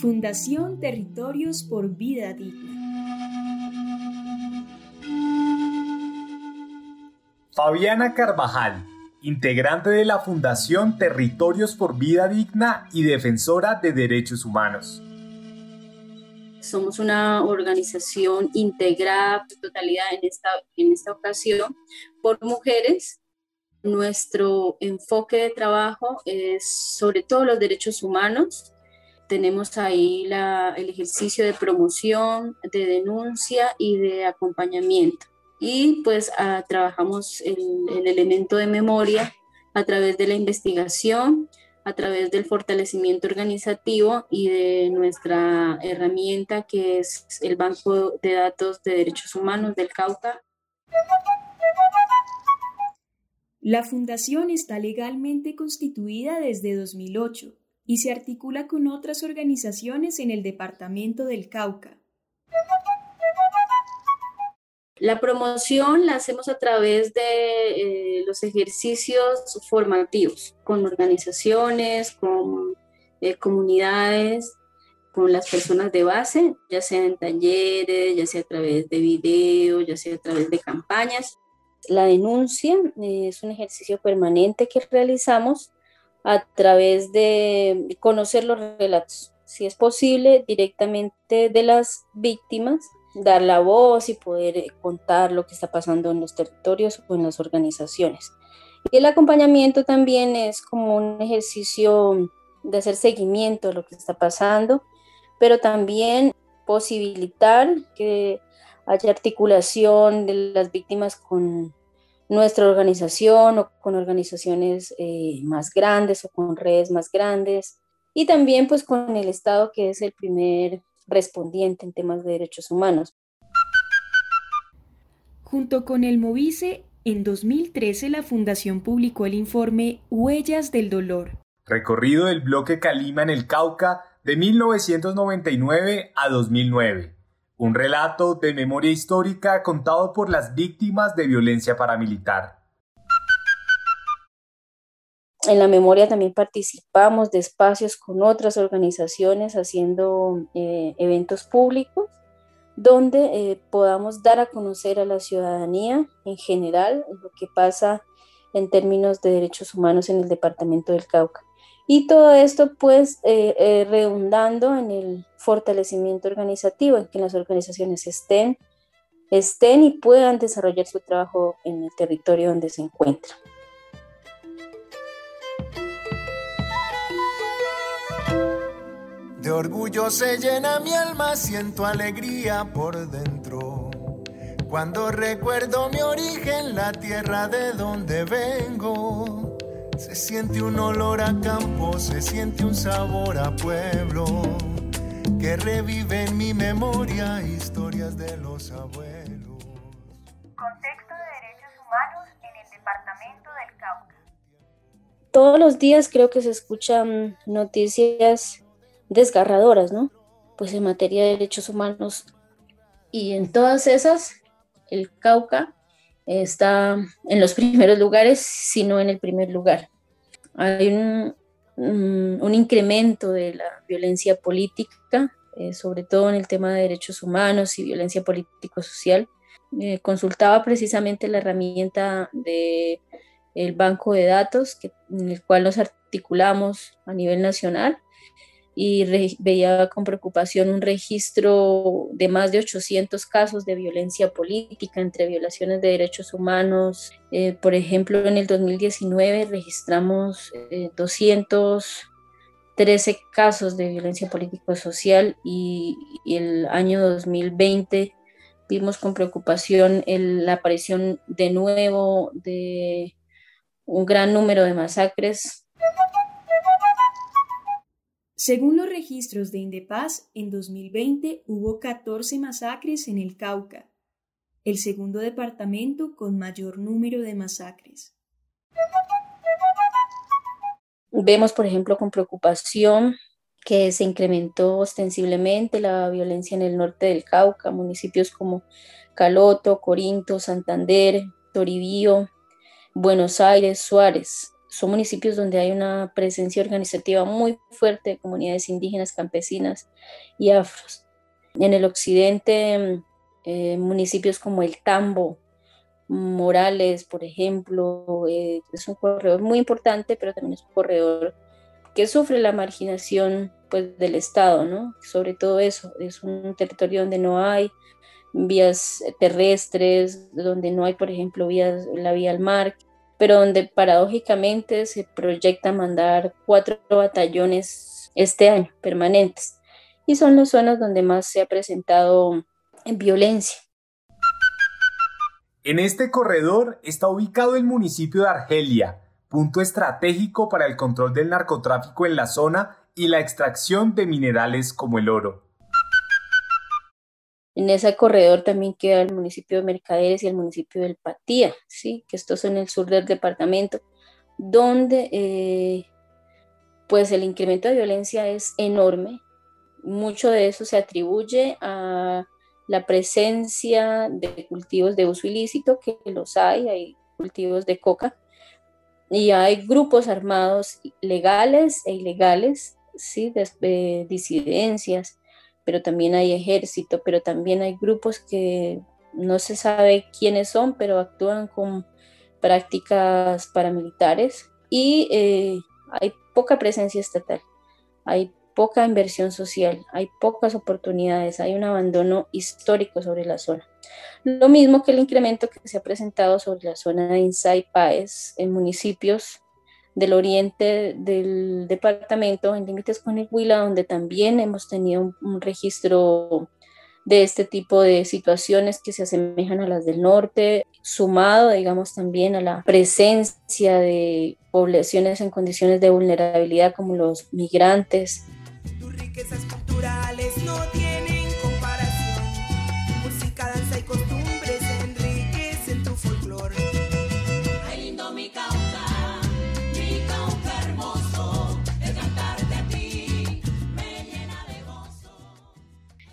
Fundación Territorios por Vida Digna. Fabiana Carvajal, integrante de la Fundación Territorios por Vida Digna y defensora de derechos humanos. Somos una organización integrada en totalidad en esta, en esta ocasión por mujeres nuestro enfoque de trabajo es sobre todo los derechos humanos, tenemos ahí el ejercicio de promoción, de denuncia y de acompañamiento. Y pues ah, trabajamos el, el elemento de memoria a través de la investigación, a través del fortalecimiento organizativo y de nuestra herramienta que es el Banco de Datos de Derechos Humanos del Cauca. La fundación está legalmente constituida desde 2008 y se articula con otras organizaciones en el departamento del Cauca. La promoción la hacemos a través de eh, los ejercicios formativos con organizaciones, con eh, comunidades, con las personas de base, ya sea en talleres, ya sea a través de videos, ya sea a través de campañas. La denuncia eh, es un ejercicio permanente que realizamos a través de conocer los relatos, si es posible, directamente de las víctimas, dar la voz y poder eh, contar lo que está pasando en los territorios o en las organizaciones. El acompañamiento también es como un ejercicio de hacer seguimiento de lo que está pasando, pero también posibilitar que haya articulación de las víctimas con nuestra organización o con organizaciones eh, más grandes o con redes más grandes y también pues con el Estado que es el primer respondiente en temas de derechos humanos. Junto con el Movice, en 2013 la Fundación publicó el informe Huellas del Dolor. Recorrido del bloque Calima en el Cauca de 1999 a 2009 un relato de memoria histórica contado por las víctimas de violencia paramilitar. En la memoria también participamos de espacios con otras organizaciones haciendo eh, eventos públicos donde eh, podamos dar a conocer a la ciudadanía en general lo que pasa en términos de derechos humanos en el departamento del Cauca. Y todo esto pues eh, eh, redundando en el fortalecimiento organizativo, en que las organizaciones estén, estén y puedan desarrollar su trabajo en el territorio donde se encuentran. De orgullo se llena mi alma, siento alegría por dentro. Cuando recuerdo mi origen, la tierra de donde vengo. Se siente un olor a campo, se siente un sabor a pueblo, que revive en mi memoria historias de los abuelos. Contexto de derechos humanos en el departamento del Cauca. Todos los días creo que se escuchan noticias desgarradoras, ¿no? Pues en materia de derechos humanos. Y en todas esas, el Cauca está en los primeros lugares, sino en el primer lugar. Hay un, incremento de la violencia política, eh, sobre todo en el tema de derechos humanos y violencia político-social. Eh, consultaba precisamente la herramienta del el banco de datos en el cual nos articulamos a nivel nacional y veía con preocupación un registro de más de 800 casos de violencia política entre violaciones de derechos humanos. Eh, por ejemplo, en el 2019 registramos 213 eh, casos de violencia político-social y, y, el año 2020 vimos con preocupación la aparición de nuevo de un gran número de masacres Según los registros de Indepaz, en 2020 hubo 14 masacres en el Cauca, el segundo departamento con mayor número de masacres. Vemos, por ejemplo, con preocupación que se incrementó ostensiblemente la violencia en el norte del Cauca, municipios como Caloto, Corinto, Santander, Toribío, Buenos Aires, Suárez, son municipios donde hay una presencia organizativa muy fuerte de comunidades indígenas, campesinas y afros. En el occidente, eh, municipios como el Tambo, Morales, por ejemplo, eh, es un corredor muy importante, pero también es un corredor que sufre la marginación pues, del Estado, ¿no? Sobre todo eso, es un territorio donde no hay vías terrestres, donde no hay, por ejemplo, vías, la vía al mar, pero donde paradójicamente se proyecta mandar cuatro batallones este año permanentes. Y son las zonas donde más se ha presentado violencia. En este corredor está ubicado el municipio de Argelia, punto estratégico para el control del narcotráfico en la zona y la extracción de minerales como el oro. En ese corredor también queda el municipio de Mercaderes y el municipio del Patía, ¿sí? que estos son el sur del departamento, donde eh, pues el incremento de violencia es enorme. Mucho de eso se atribuye a la presencia de cultivos de uso ilícito, que los hay, hay cultivos de coca, y hay grupos armados legales e ilegales, ¿sí? de disidencias, pero también hay ejército, pero también hay grupos que no se sabe quiénes son, pero actúan con prácticas paramilitares y eh, hay poca presencia estatal, hay poca inversión social, hay pocas oportunidades, hay un abandono histórico sobre la zona. Lo mismo que el incremento que se ha presentado sobre la zona de Insay Paez en municipios del oriente del departamento, en límites con el Huila, donde también hemos tenido un, registro de este tipo de situaciones que se asemejan a las del norte, sumado, digamos, también a la presencia de poblaciones en condiciones de vulnerabilidad como los migrantes. Tus riquezas culturales no tienen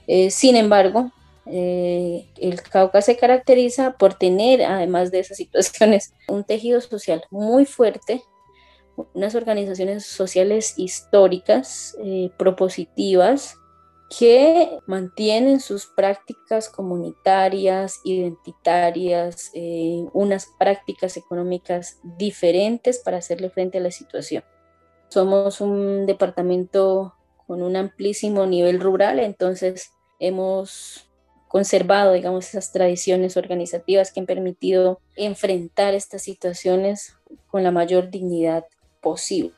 Eh, sin embargo, eh, el Cauca se caracteriza por tener, además de esas situaciones, un tejido social muy fuerte, unas organizaciones sociales históricas, eh, propositivas, que mantienen sus prácticas comunitarias, identitarias, unas prácticas económicas diferentes para hacerle frente a la situación. Somos un departamento con un amplísimo nivel rural, entonces hemos conservado, digamos, esas tradiciones organizativas que han permitido enfrentar estas situaciones con la mayor dignidad posible.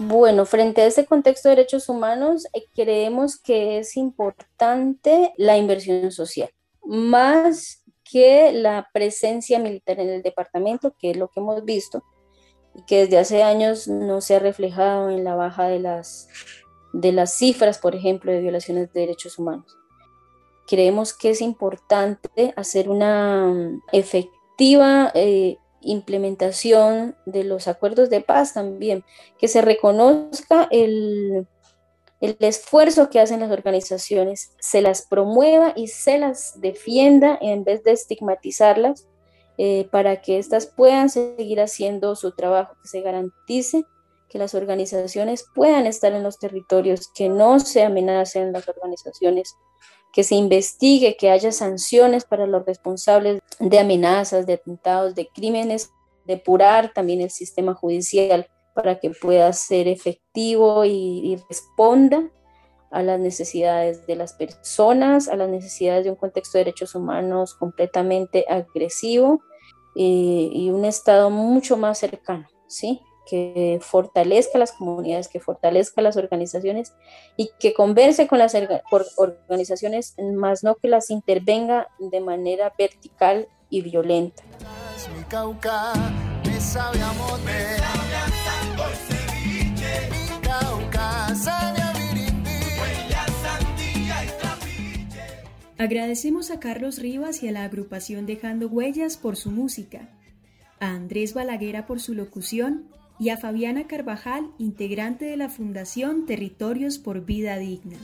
Bueno, frente a este contexto de derechos humanos, eh, creemos que es importante la inversión social, más que la presencia militar en el departamento, que es lo que hemos visto, y que desde hace años no se ha reflejado en la baja de las, de las cifras, por ejemplo, de violaciones de derechos humanos. Creemos que es importante hacer una mm, efectiva eh, implementación de los acuerdos de paz también, que se reconozca el, el esfuerzo que hacen las organizaciones, se las promueva y se las defienda en vez de estigmatizarlas eh, para que éstas puedan seguir haciendo su trabajo, que se garantice que las organizaciones puedan estar en los territorios, que no se amenacen las organizaciones, que se investigue, que haya sanciones para los responsables de amenazas, de atentados, de crímenes, depurar también el sistema judicial para que pueda ser efectivo y, responda a las necesidades de las personas, a las necesidades de un contexto de derechos humanos completamente agresivo eh, y un Estado mucho más cercano, ¿sí? Que fortalezca las comunidades, que fortalezca las organizaciones y que converse con las organizaciones, más no que las intervenga de manera vertical y violenta. Agradecemos a Carlos Rivas y a la agrupación Dejando Huellas por su música, a Andrés Balaguera por su locución y a Fabiana Carvajal, integrante de la Fundación Territorios por Vida Digna.